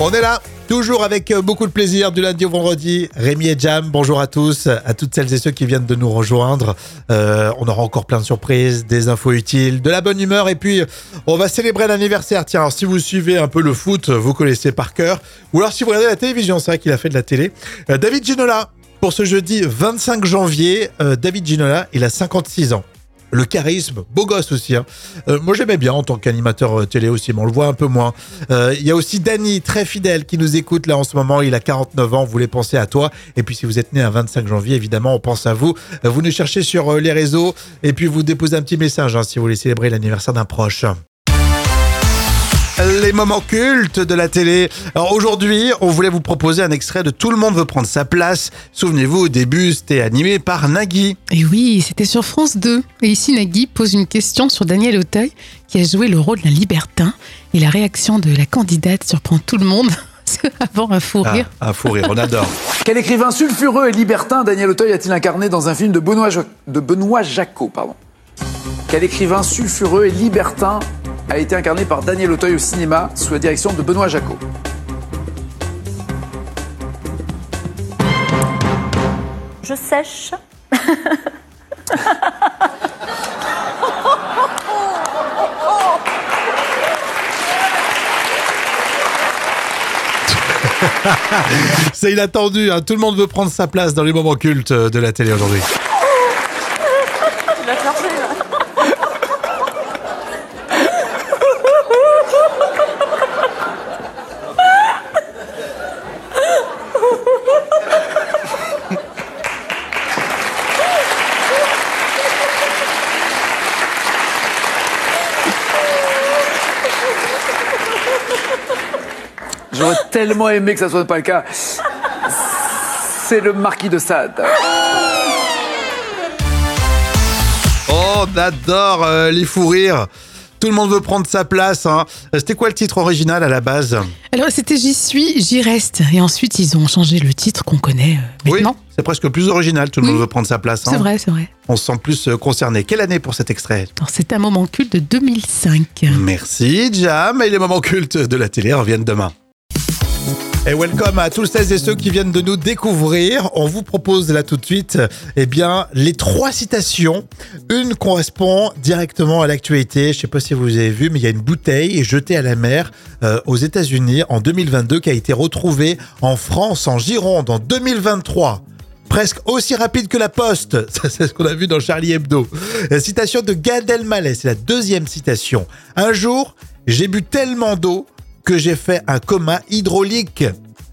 On est là, toujours avec euh, beaucoup de plaisir, du lundi au vendredi. Rémi et Jam, bonjour à tous, à toutes celles et ceux qui viennent de nous rejoindre. Euh, on aura encore plein de surprises, des infos utiles, de la bonne humeur et puis on va célébrer l'anniversaire. Tiens, si vous suivez un peu le foot, vous connaissez par cœur. Ou alors si vous regardez la télévision, c'est vrai qu'il a fait de la télé. Euh, David Ginola, pour ce jeudi 25 janvier, David Ginola, il a 56 ans le charisme, beau gosse aussi. Hein. Euh, moi j'aimais bien en tant qu'animateur euh, télé aussi, mais on le voit un peu moins. Euh, Il y a aussi Danny, très fidèle, qui nous écoute là en ce moment. Il a 49 ans, vous voulez penser à toi. Et puis si vous êtes né un 25 janvier, évidemment, on pense à vous. Vous nous cherchez sur les réseaux et puis vous déposez un petit message hein, si vous voulez célébrer l'anniversaire d'un proche. Les moments cultes de la télé. Alors aujourd'hui, on voulait vous proposer un extrait de Tout le monde veut prendre sa place. Souvenez-vous, au début, c'était animé par Nagui. Et oui, c'était sur France 2. Et ici, Nagui pose une question sur Daniel Auteuil, qui a joué le rôle d'un libertin. Et la réaction de la candidate surprend tout le monde. C'est avant un fou Ah, rire. un fou rire, on adore. Quel écrivain sulfureux et libertin Daniel Auteuil a-t-il incarné dans un film de Benoît, Jo- de Benoît Jacot pardon? Quel écrivain sulfureux et libertin a été incarné par Daniel Auteuil au cinéma sous la direction de Benoît Jacot Je sèche. C'est inattendu, hein. tout le monde veut prendre sa place dans les moments cultes de la télé aujourd'hui. J'aurais tellement aimé que ça soit pas le cas. C'est le marquis de Sade. Oh, on adore euh, les fous rires. Tout le monde veut prendre sa place. hein. C'était quoi le titre original à la base Alors, c'était J'y suis, j'y reste. Et ensuite, ils ont changé le titre qu'on connaît euh, maintenant. c'est presque plus original. Tout le Oui. monde veut prendre sa place. hein. C'est vrai, c'est vrai. On se sent plus euh, concerné. Quelle année pour cet extrait c'est un moment culte de 2005. Merci, Jam. Et les moments cultes de la télé reviennent demain. Et welcome à tous celles et ceux qui viennent de nous découvrir. On vous propose là tout de suite, eh bien, les trois citations. Une correspond directement à l'actualité. Je sais pas si vous avez vu, mais il y a une bouteille jetée à la mer euh, aux États-Unis en 2022 qui a été retrouvée en France, en Gironde, en 2023 presque aussi rapide que la poste. C'est ce qu'on a vu dans Charlie Hebdo. La citation de Gad Elmaleh, c'est la deuxième citation. Un jour, j'ai bu tellement d'eau que j'ai fait un coma hydraulique.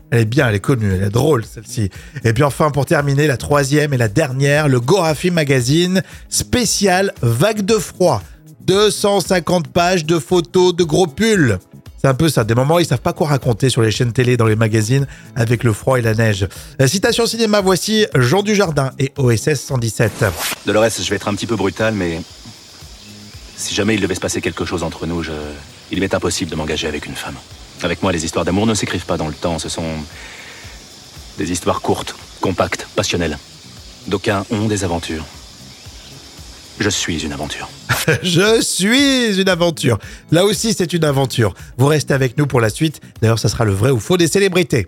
Elle est bien, elle est connue, elle est drôle celle-ci. Et puis enfin, pour terminer, la troisième et la dernière, le Gorafi Magazine spécial Vague de froid. 250 pages de photos de gros pulls. C'est un peu ça. Des moments, ils savent pas quoi raconter sur les chaînes télé, dans les magazines, avec le froid et la neige. La citation cinéma, voici Jean Dujardin et OSS 117. Dolores, je vais être un petit peu brutal, mais si jamais il devait se passer quelque chose entre nous, je... il m'est impossible de m'engager avec une femme. Avec moi, les histoires d'amour ne s'écrivent pas dans le temps. Ce sont des histoires courtes, compactes, passionnelles. D'aucuns ont des aventures. Je suis une aventure. Je suis une aventure. Là aussi, c'est une aventure. Vous restez avec nous pour la suite. D'ailleurs, ça sera le vrai ou faux des célébrités.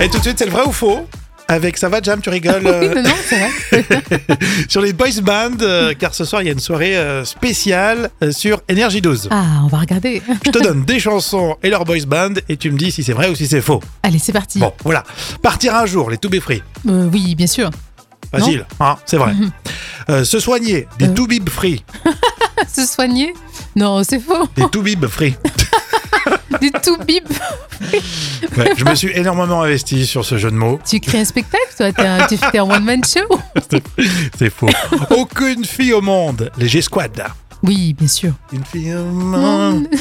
Et tout de suite, c'est le vrai ou faux avec ça va Jam, tu rigoles Oui, euh, non, non, c'est vrai. sur les boys band euh, car ce soir il y a une soirée euh, spéciale euh, sur Énergie 12. Ah, on va regarder. Je te donne des chansons et leur boys band et tu me dis si c'est vrai ou si c'est faux. Allez, c'est parti. Bon, voilà. Partir un jour, les To Be Free. Oui, bien sûr. Facile, hein, c'est vrai. Euh, se soigner, des. To Be Free. Se soigner Non, c'est faux. Des To Be Free. Des tout bip. Ouais, je me suis énormément investi sur ce jeu de mots. Tu crées un spectacle, toi t'es un, tu fais un one-man show C'est faux. Aucune fille au monde. Les G-Squad. Oui, bien sûr. Une fille au monde.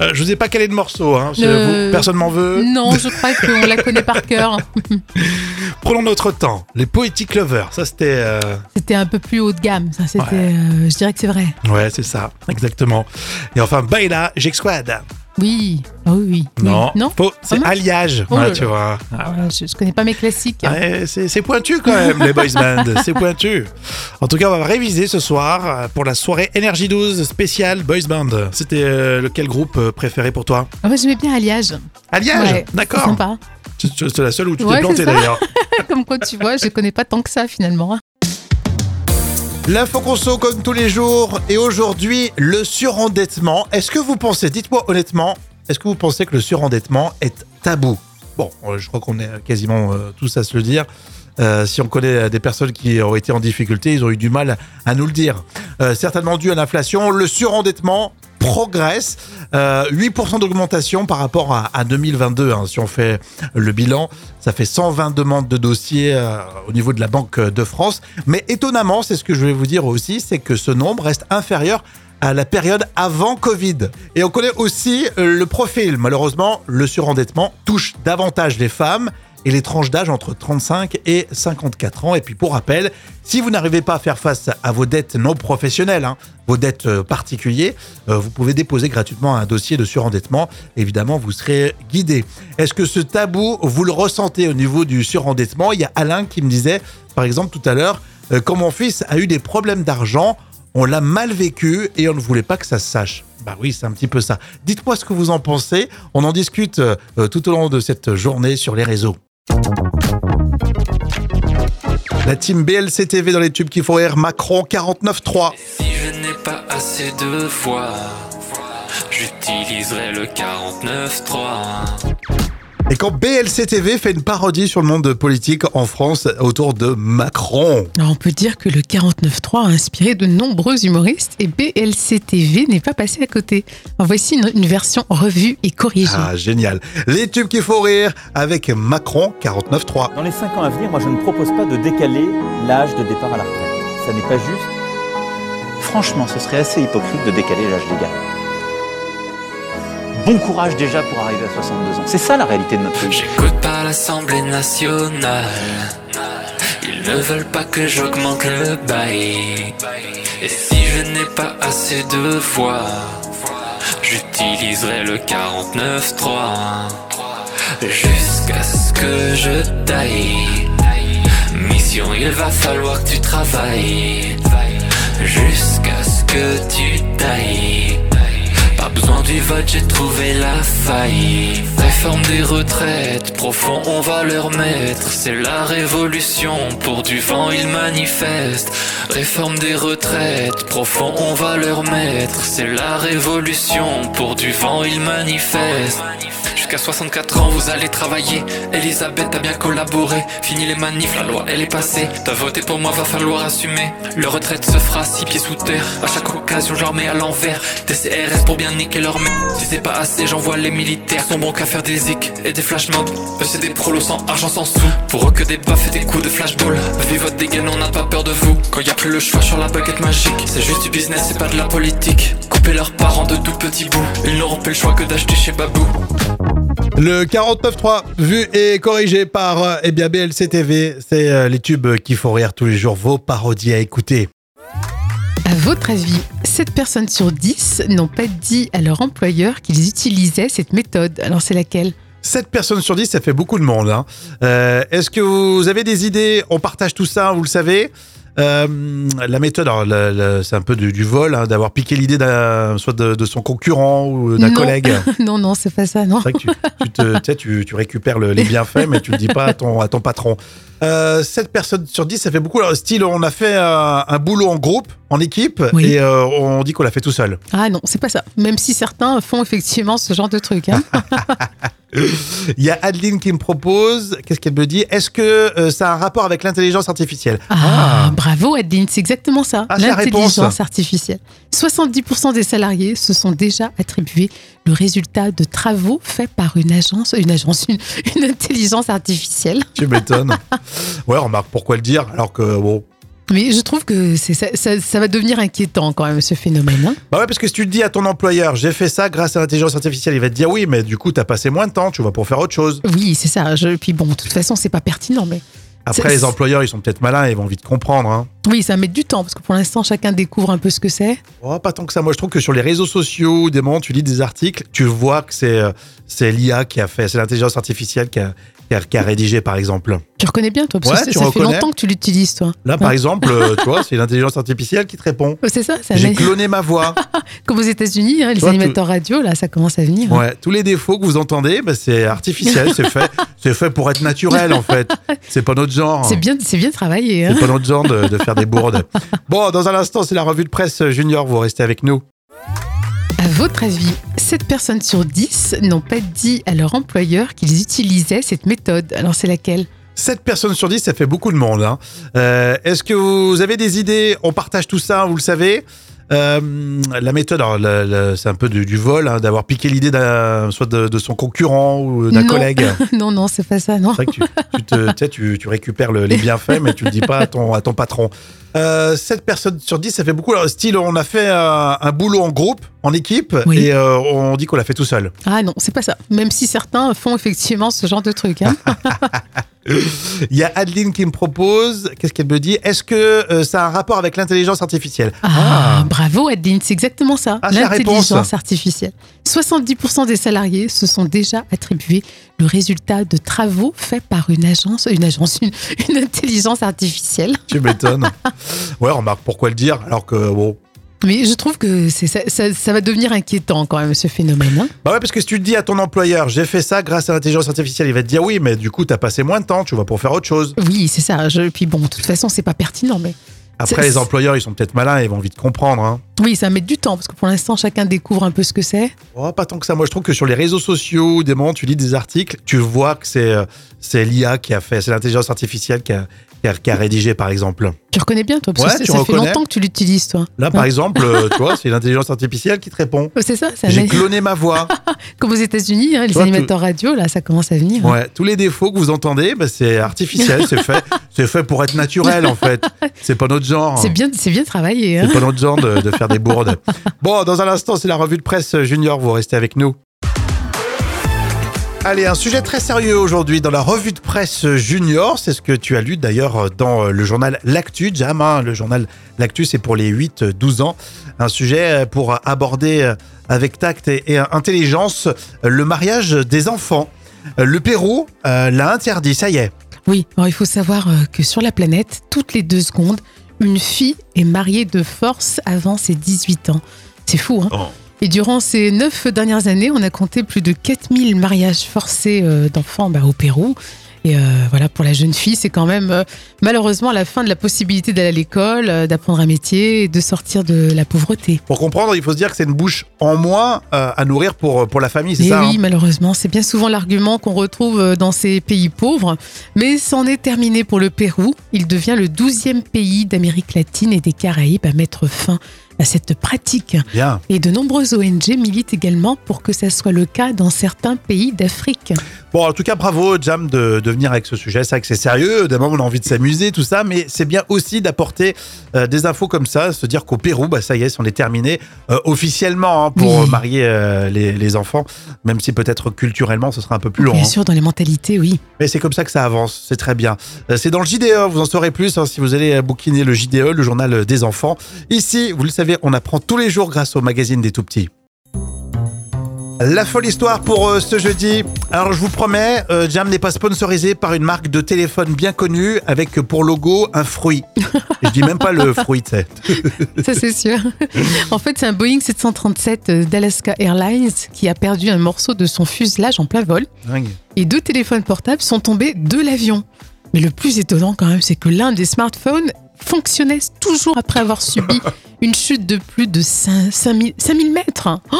Euh, je vous ai pas calé de morceau. Hein, Euh, vous. Personne m'en veut. Non, je crois qu'on la connaît par cœur. Prenons notre temps. Les Poetic Lovers. Ça, c'était. euh, C'était un peu plus haut de gamme, ça c'était. Ouais. euh, je dirais que c'est vrai. Ouais, c'est ça. Exactement. Et enfin, Baila G-Squad. Oui, ah oui. Non. Non c'est Ah non alliage. Oh là tu vois. Ah, je, je connais pas mes classiques. Ouais, c'est c'est pointu quand même, les boys band. C'est pointu. En tout cas, on va réviser ce soir euh, pour la soirée Énergie 12 spéciale boys band. C'était euh, lequel groupe euh, préféré pour toi? Moi, j'aimais bien Alliage. Alliage? Ouais, c'est D'accord. C'est la seule où tu t'es planté c'est d'ailleurs. Comme quoi, tu vois, je connais pas tant que ça finalement. L'info conso comme tous les jours et aujourd'hui le surendettement. Est-ce que vous pensez, dites-moi honnêtement, est-ce que vous pensez que le surendettement est tabou? Bon, euh, je crois qu'on est quasiment euh, tous à se le dire. Euh, si on connaît des personnes qui ont été en difficulté, ils ont eu du mal à nous le dire. Certainement dû à l'inflation, le surendettement progresse. Euh, 8% d'augmentation par rapport à, à 2022. hein. Si on fait le bilan, ça fait 120 demandes de dossiers euh, au niveau de la Banque de France. Mais étonnamment, c'est ce que je vais vous dire aussi, c'est que ce nombre reste inférieur à la période avant Covid. Et on connaît aussi euh, le profil. Malheureusement, le surendettement touche davantage les femmes et les tranches d'âge entre 35 et 54 ans. Et puis pour rappel, si vous n'arrivez pas à faire face à vos dettes non professionnelles, hein, vos dettes euh, particulières, euh, vous pouvez déposer gratuitement un dossier de surendettement. Évidemment, vous serez guidé. Est-ce que ce tabou, vous le ressentez au niveau du surendettement? Il y a Alain qui me disait, par exemple tout à l'heure, euh, quand mon fils a eu des problèmes d'argent, on l'a mal vécu et on ne voulait pas que ça se sache. Bah oui, c'est un petit peu ça. Dites-moi ce que vous en pensez. On en discute tout au long de cette journée sur les réseaux. La team BLCTV dans les tubes qui font rire, Macron 49.3. Si je n'ai pas assez de voix, j'utiliserai le 49.3. Et quand BLCTV fait une parodie sur le monde politique en France autour de Macron. Alors, on peut dire que le 49.3 a inspiré de nombreux humoristes et BLC-TV n'est pas passé à côté. Alors, voici une, une version revue et corrigée. Ah, génial. Les tubes qui font rire avec Macron 49.3. Dans les 5 ans à venir, moi je ne propose pas de décaler l'âge de départ à la retraite. Ça n'est pas juste. Franchement, ce serait assez hypocrite de décaler l'âge légal. Bon courage déjà pour arriver à 62 ans. C'est ça la réalité de notre pays. J'écoute pas l'Assemblée nationale. Ils ne veulent pas que j'augmente le bail. Et si je n'ai pas assez de voix, j'utiliserai le 49.3. Jusqu'à ce que je taille. Mission, il va falloir que tu travailles. Jusqu'à ce que tu tailles. Besoin du vote, j'ai trouvé la faille. Réforme des retraites, profond, on va leur mettre. C'est la révolution, pour du vent, ils manifestent. Réforme des retraites, profond, on va leur mettre. C'est la révolution, pour du vent, ils manifestent. Jusqu'à 64 ans, vous allez travailler. Elisabeth a bien collaboré. Fini les manifs, la loi elle est passée. T'as voté pour moi, va falloir assumer. Le retraite se fera six pieds sous terre. À chaque occasion, je leur mets à l'envers. Des CRS pour bien niquer leur mec. Si c'est pas assez, j'envoie les militaires. Sont bons qu'à faire des zik et des flash mobs. Eux, c'est des prolos sans argent, sans sous. Pour eux, que des baffes et des coups de flashball. Vive votre dégaine, on n'a pas peur de vous. Quand y a plus le choix sur la baguette magique, c'est juste du business, c'est pas de la politique. Couper leurs parents de tout petits bouts. Ils n'auront plus le choix que d'acheter chez Babou. Le 49.3, vu et corrigé par euh, eh bien BLCTV, c'est euh, les tubes qui font rire tous les jours, vos parodies à écouter. À votre avis, 7 personnes sur 10 n'ont pas dit à leur employeur qu'ils utilisaient cette méthode. Alors, c'est laquelle? 7 personnes sur 10, ça fait beaucoup de monde. hein. Euh, Est-ce que vous avez des idées? On partage tout ça, vous le savez. Euh, la méthode, c'est un peu du, du vol, hein, d'avoir piqué l'idée soit de, de son concurrent ou d'un collègue. Non, non, c'est pas ça, non. C'est vrai que tu, tu, te- tu récupères le- les bienfaits, mais tu le dis pas à ton, à ton patron. Euh, 7 personnes sur 10, ça fait beaucoup. Alors, style, on a fait un, un boulot en groupe, en équipe, Oui. et euh, on dit qu'on l'a fait tout seul. Ah non, c'est pas ça. Même si certains font effectivement ce genre de truc. hein. Il y a Adeline qui me propose, qu'est-ce qu'elle me dit? Est-ce que euh, ça a un rapport avec l'intelligence artificielle? Ah, bravo Adeline, c'est exactement ça. Ah. L'intelligence artificielle. 70% des salariés se sont déjà attribués le résultat de travaux faits par une agence, une agence, une, une intelligence artificielle. Tu m'étonnes. ouais, remarque, pourquoi le dire alors que bon. Mais je trouve que ça, ça- ça va devenir inquiétant quand même ce phénomène. hein. Bah ouais, parce que si tu dis à ton employeur, j'ai fait ça grâce à l'intelligence artificielle, il va te dire oui, mais du coup, t'as passé moins de temps, tu vas pour faire autre chose. Oui, c'est ça. Je- puis bon, de toute façon, c'est pas pertinent, mais Après, les employeurs, ils sont peut-être malins, ils vont vite comprendre. Hein. Oui, ça met du temps parce que pour l'instant, chacun découvre un peu ce que c'est. Oh, pas tant que ça. Moi, je trouve que sur les réseaux sociaux, des moments, tu lis des articles, tu vois que c'est euh, c'est l'IA qui a fait, c'est l'intelligence artificielle qui a, qui, a, qui a rédigé, par exemple. Tu reconnais bien, toi, parce Ouais, que ça fait longtemps que tu l'utilises, toi. Là, par exemple, euh, tu vois, c'est l'intelligence artificielle qui te répond. C'est ça, c'est J'ai cloné ma voix. comme aux États-Unis, hein, les Toi, animateurs radio, là, ça commence à venir. hein. Ouais, tous les défauts que vous entendez, bah, c'est artificiel, c'est fait, c'est fait pour être naturel en fait. C'est pas notre genre. C'est bien, c'est bien travaillé. hein. C'est pas notre genre de, de faire des bourdes. Bon, dans un instant, c'est la revue de presse junior. Vous restez avec nous. À votre avis, 7 personnes sur 10 n'ont pas dit à leur employeur qu'ils utilisaient cette méthode. Alors, c'est laquelle? 7 personnes sur 10, ça fait beaucoup de monde. hein. Euh, Est-ce que vous avez des idées? On partage tout ça, vous le savez. Euh, la méthode, c'est un peu du, du vol, hein, d'avoir piqué l'idée d'un- soit de, de son concurrent ou d'un Non. collègue. Non, non, c'est pas ça, non. C'est vrai que tu, tu, te- tu sais, tu- tu récupères le- les bienfaits, mais tu le dis pas à ton, à ton patron. Euh, 7 personnes sur 10, ça fait beaucoup. Alors, style, on a fait un, un boulot en groupe, en équipe, Oui. et euh, on dit qu'on l'a fait tout seul. Ah non, c'est pas ça. Même si certains font effectivement ce genre de truc. hein. Il y a Adeline qui me propose, qu'est-ce qu'elle me dit? Est-ce que euh, ça a un rapport avec l'intelligence artificielle? Ah, bravo Adeline, c'est exactement ça. Ah. L'intelligence artificielle. 70% des salariés se sont déjà attribués le résultat de travaux faits par une agence, une agence, une, une intelligence artificielle. Tu m'étonnes. ouais, remarque, pourquoi le dire Alors que, bon. Mais je trouve que ça, ça, ça va devenir inquiétant quand même ce phénomène. hein. Bah ouais, parce que si tu te dis à ton employeur, j'ai fait ça grâce à l'intelligence artificielle, il va te dire oui, mais du coup, t'as passé moins de temps, tu vas pour faire autre chose. Oui, c'est ça. Je- puis bon, de toute façon, c'est pas pertinent, mais Après, les employeurs, ils sont peut-être malins, ils vont vite comprendre. Hein. Oui, ça met du temps parce que pour l'instant, chacun découvre un peu ce que c'est. Oh, pas tant que ça. Moi, je trouve que sur les réseaux sociaux, des moments, tu lis des articles, tu vois que c'est euh, c'est l'IA qui a fait, c'est l'intelligence artificielle qui a, qui, a, qui a rédigé, par exemple. Tu reconnais bien, toi, parce Ouais, que ça fait longtemps que tu l'utilises, toi. Là, par exemple, euh, tu vois, c'est l'intelligence artificielle qui te répond. C'est ça, c'est J'ai cloné ma voix. comme aux États-Unis, hein, les Toi, animateurs radio, là, ça commence à venir. hein. Tous les défauts que vous entendez, bah, c'est artificiel, c'est fait, c'est fait pour être naturel en fait. C'est pas notre genre. C'est bien, c'est bien travaillé. hein. C'est pas notre genre de, de faire des bourdes. Bon, dans un instant, c'est la revue de presse junior. Vous restez avec nous. Allez, un sujet très sérieux aujourd'hui dans la revue de presse junior. C'est ce que tu as lu d'ailleurs dans le journal L'Actu, Jam. hein. Le journal L'Actu, c'est pour les 8-12 ans. Un sujet pour aborder avec tact et et intelligence le mariage des enfants. Le Pérou euh, l'a interdit, ça y est. Oui, alors il faut savoir euh, que sur la planète, toutes les deux secondes, une fille est mariée de force avant ses 18 ans. C'est fou, hein Oh. Et durant ces neuf dernières années, on a compté plus de 4000 mariages forcés euh, d'enfants bah, au Pérou. Et euh, voilà, pour la jeune fille, c'est quand même euh, malheureusement la fin de la possibilité d'aller à l'école, euh, d'apprendre un métier et de sortir de la pauvreté. Pour comprendre, il faut se dire que c'est une bouche en moins à nourrir pour, pour la famille, c'est ça oui, hein malheureusement, c'est bien souvent l'argument qu'on retrouve dans ces pays pauvres. Mais c'en est terminé pour le Pérou. Il devient le 12e pays d'Amérique latine et des Caraïbes à mettre fin à cette pratique. Bien. Et de nombreuses ONG militent également pour que ça soit le cas dans certains pays d'Afrique. Bon, en tout cas, bravo, Jam, de, de venir avec ce sujet. C'est vrai que c'est sérieux. D'abord, on a envie de s'amuser, tout ça, mais c'est bien aussi d'apporter euh, des infos comme ça, se dire qu'au Pérou, bah, ça y est, c'en est terminé euh, officiellement hein, pour Oui. marier euh, les, les enfants, même si peut-être culturellement, ce sera un peu plus long. Bien hein. sûr, dans les mentalités, oui. Mais c'est comme ça que ça avance, c'est très bien. C'est dans le JDE, vous en saurez plus hein, si vous allez bouquiner le JDE, le journal des enfants. Ici, vous le savez, on apprend tous les jours grâce au magazine des tout petits. La folle histoire pour euh, ce jeudi. Alors je vous promets, euh, Jam n'est pas sponsorisé par une marque de téléphone bien connue avec euh, pour logo un fruit. Je dis même pas le fruit, tu sais. Ça, c'est sûr. en fait, c'est un Boeing 737 d'Alaska Airlines qui a perdu un morceau de son fuselage en plein vol. Dingue. et deux téléphones portables sont tombés de l'avion. Mais le plus étonnant quand même, c'est que l'un des smartphones fonctionnait toujours après avoir subi une chute de plus de 5 5000 5000 mètres. Oh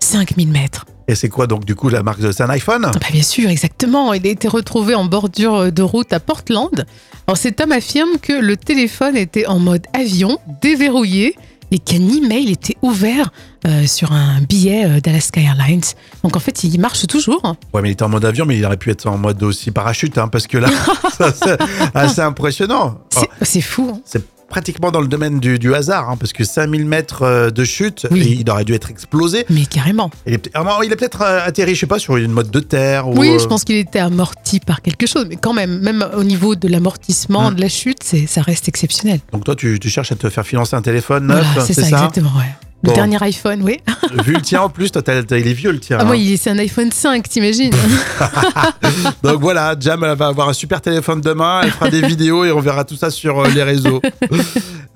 5000 mètres. Et c'est quoi donc du coup la marque de C'est un iPhone? Ah bah bien sûr, exactement. Il a été retrouvé en bordure de route à Portland. Alors cet homme affirme que le téléphone était en mode avion, déverrouillé, et qu'un email était ouvert euh, sur un billet euh, d'Alaska Airlines. Donc en fait, il marche toujours. Ouais, mais il était en mode avion, mais il aurait pu être en mode aussi parachute, hein, parce que là, c'est assez impressionnant. C'est c'est fou. hein. C'est pratiquement dans le domaine du, du hasard, hein, parce que 5000 mètres euh, de chute, Oui. il aurait dû être explosé. Mais carrément. Il est, ah non, il a peut-être euh, atterri, je sais pas, sur une mode de terre. Ou, Oui, euh, je pense qu'il était amorti par quelque chose, mais quand même, même au niveau de l'amortissement, Hum. de la chute, ça reste exceptionnel. Donc toi, tu, tu cherches à te faire financer un téléphone neuf, Voilà, c'est ça, exactement. Ouais. Le Bon. dernier iPhone, oui. Vu le tien en plus, toi, il est vieux le tien. Ah, hein. moi, il- c'est un iPhone 5, t'imagines Donc voilà, Jam elle va avoir un super téléphone demain, elle fera des vidéos et on verra tout ça sur euh, les réseaux.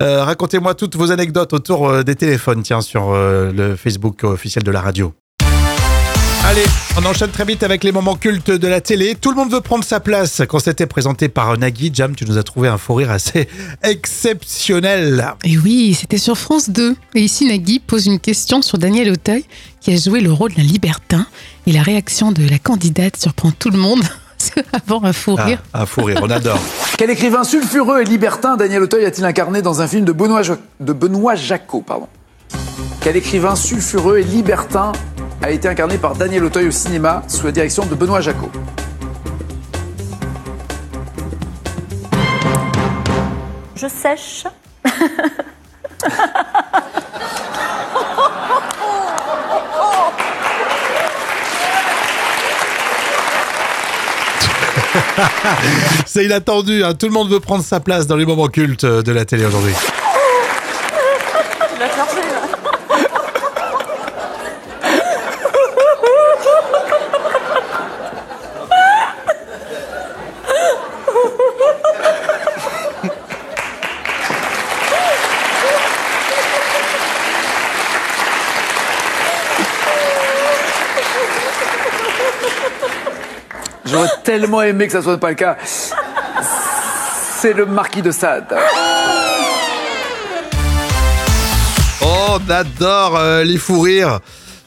Euh, Racontez-moi toutes vos anecdotes autour euh, des téléphones, tiens, sur le Facebook officiel de la radio. Allez, on enchaîne très vite avec les moments cultes de la télé. Tout le monde veut prendre sa place. Quand c'était présenté par Nagui, Jam, tu nous as trouvé un faux rire assez exceptionnel. Et oui, c'était sur France 2. Et ici, Nagui pose une question sur Daniel Auteuil, qui a joué le rôle d'un libertin. Et la réaction de la candidate surprend tout le monde. Avant un fou Ah, rire. un faux rire, on adore. Quel écrivain sulfureux et libertin Daniel Auteuil a-t-il incarné dans un film de Benoît, Jo- de Benoît Jacot pardon? Quel écrivain sulfureux et libertin a été incarné par Daniel Auteuil au cinéma sous la direction de Benoît Jacot Je sèche. C'est inattendu, hein. tout le monde veut prendre sa place dans les moments cultes de la télé aujourd'hui. Tu l'as chargé là. J'aurais tellement aimé que ça soit pas le cas. C'est le marquis de Sade. Oh, on adore euh, les fous rires.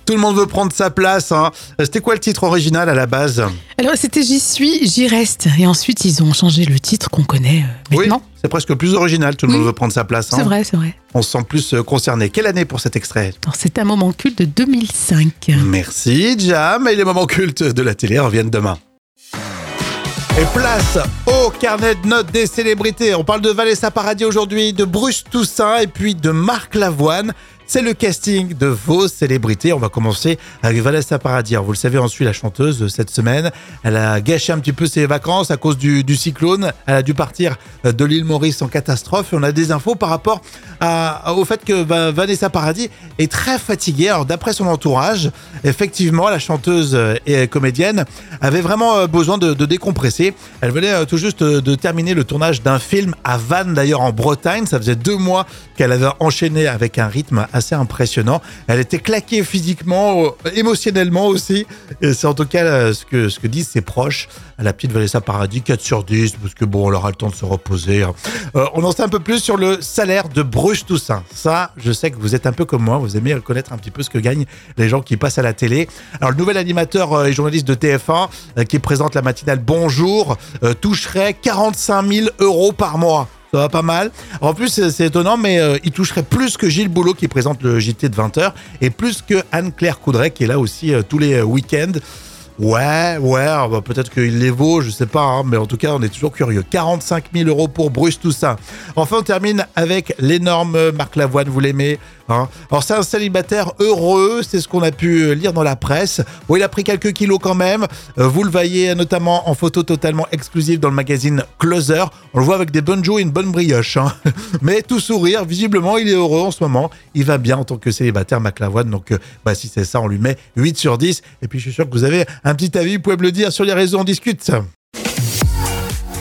Tout le monde veut prendre sa place. hein. C'était quoi le titre original à la base Alors, c'était J'y suis, j'y reste. Et ensuite, ils ont changé le titre qu'on connaît euh, maintenant. Oui, c'est presque plus original. Tout le Oui. monde veut prendre sa place. hein. C'est vrai, c'est vrai. On se sent plus euh, concerné. Quelle année pour cet extrait c'est un moment culte de 2005. Merci, Jam. Et les moments cultes de la télé reviennent demain. Et place carnet de notes des célébrités. On parle de Vanessa Paradis aujourd'hui, de Bruce Toussaint et puis de Marc Lavoine. C'est le casting de vos célébrités. On va commencer avec Vanessa Paradis. Alors, vous le savez, on suit la chanteuse euh, cette semaine. Elle a gâché un petit peu ses vacances à cause du, cyclone. Elle a dû partir euh, de l'île Maurice en catastrophe. Et on a des infos par rapport au fait que Va- Vanessa Paradis est très fatiguée. Alors, d'après son entourage, effectivement, la chanteuse euh, et comédienne avait vraiment euh, besoin de, décompresser. Elle venait euh, tout juste euh, de terminer le tournage d'un film à Vannes, d'ailleurs en Bretagne. Ça faisait deux mois qu'elle avait enchaîné avec un rythme assez impressionnant. Elle était claquée physiquement, euh, émotionnellement aussi. Et c'est en tout cas euh, ce que, ce que disent ses proches. La petite Vanessa Paradis, 4 sur 10, parce que bon, on aura le temps de se reposer. hein. On en sait un peu plus sur le salaire de Bruce Toussaint. Ça, je sais que vous êtes un peu comme moi, vous aimez connaître un petit peu ce que gagnent les gens qui passent à la télé. Alors, le nouvel animateur et journaliste de TF1 euh, qui présente la matinale Bonjour euh, toucherait 45 000 euros par mois. Ça va pas mal. En plus, c'est c'est étonnant, mais euh, il toucherait plus que Gilles Boulot qui présente le JT de 20h et plus que Anne-Claire Coudray qui est là aussi euh, tous les euh, week-ends. Ouais, ouais, alors, bah, peut-être qu'il les vaut, je sais pas, hein, mais en tout cas, on est toujours curieux. 45 000 euros pour Bruce Toussaint. Enfin, on termine avec l'énorme Marc Lavoine, vous l'aimez hein Alors, c'est un célibataire heureux, c'est ce qu'on a pu euh, lire dans la presse. Bon, il a pris quelques kilos quand même. Euh, vous le voyez notamment en photo totalement exclusive dans le magazine Closer. On le voit avec des bonnes joues et une bonne brioche. hein. Mais tout sourire, visiblement, il est heureux en ce moment. Il va bien en tant que célibataire, Marc Lavoine. Donc, euh, bah, si c'est ça, on lui met 8 sur 10. Et puis, je suis sûr que vous avez petit avis, vous pouvez me le dire sur les réseaux, on discute.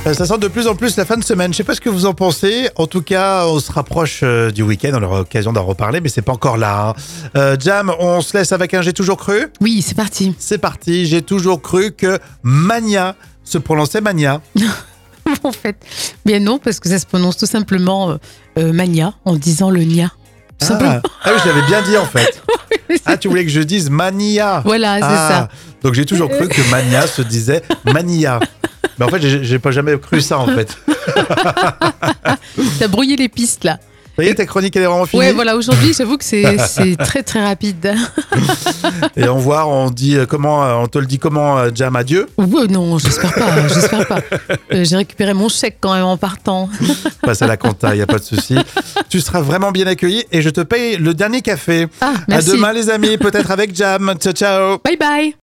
Euh, Ça sent de plus en plus la fin de semaine. Je sais pas ce que vous en pensez. En tout cas, on se rapproche euh, du week-end. On aura l'occasion d'en reparler, mais c'est pas encore là. hein. Euh, Jam, on se laisse avec un J'ai toujours cru? Oui, c'est parti. C'est parti. J'ai toujours cru que Mania se prononçait Mania. en fait, bien non, parce que ça se prononce tout simplement euh, mania en disant le nia. Ah, ah oui, je l'avais bien dit en fait. Ah, tu voulais que je dise Mania. Voilà, c'est Ah, ça. Donc j'ai toujours cru que Mania se disait Mania. Mais en fait, j'ai pas jamais cru ça en fait. T'as brouillé les pistes là. Ça y est, ta chronique, elle est vraiment finie. Ouais, voilà, aujourd'hui, j'avoue que c'est très très rapide. Et on voit, on dit euh, comment, euh, on te le dit comment, euh, Jam, adieu? Ouais, non, j'espère pas, j'espère pas. J'ai récupéré mon chèque quand même en partant. Passe à la compta, il n'y a pas de souci. Tu seras vraiment bien accueilli et je te paye le dernier café. Ah, À merci. demain, les amis, peut-être avec Jam. Ciao, ciao. Bye bye.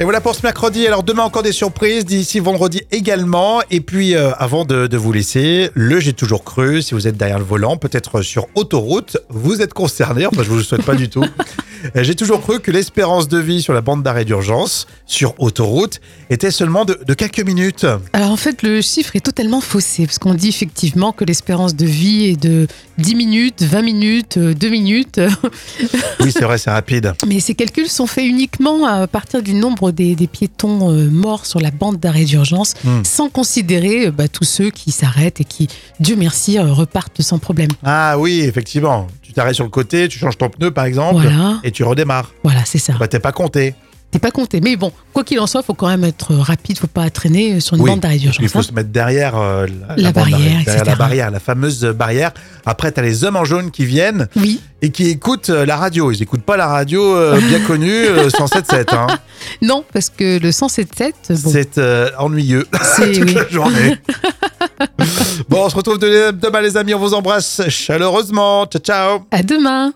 Et voilà pour ce mercredi. Alors demain encore des surprises, d'ici vendredi également. Et puis euh, avant de, de vous laisser, le j'ai toujours cru, si vous êtes derrière le volant, peut-être sur autoroute, vous êtes concerné. Enfin, je vous le souhaite pas du tout. Euh, J'ai toujours cru que l'espérance de vie sur la bande d'arrêt d'urgence, sur autoroute, était seulement de, de quelques minutes. Alors en fait, le chiffre est totalement faussé, parce qu'on dit effectivement que l'espérance de vie est de 10 minutes, 20 minutes, euh, 2 minutes, Oui, c'est vrai, c'est rapide. mais ces calculs sont faits uniquement à partir du nombre des, des piétons euh, morts sur la bande d'arrêt d'urgence, Hmm. sans considérer euh, bah, tous ceux qui s'arrêtent et qui, Dieu merci, euh, repartent sans problème. Ah oui, effectivement. Tu t'arrêtes sur le côté, tu changes ton pneu par exemple, Voilà, et tu redémarres. voilà, c'est ça. Bah, t'es pas compté. T'es pas compté. Mais bon, quoi qu'il en soit, faut quand même être rapide, faut pas traîner sur une Oui, bande d'arrêt Il faut hein. se mettre derrière euh, la, barrière, derrière la barrière, la fameuse barrière. Après, t'as les hommes en jaune qui viennent Oui, et qui écoutent euh, la radio. Ils écoutent pas la radio euh, bien connue, euh, 107.7. Hein. non, parce que le 107.7, bon, C'est ennuyeux c'est toute oui. la journée. bon, on se retrouve de- demain, les amis. On vous embrasse chaleureusement. Ciao, ciao. À demain.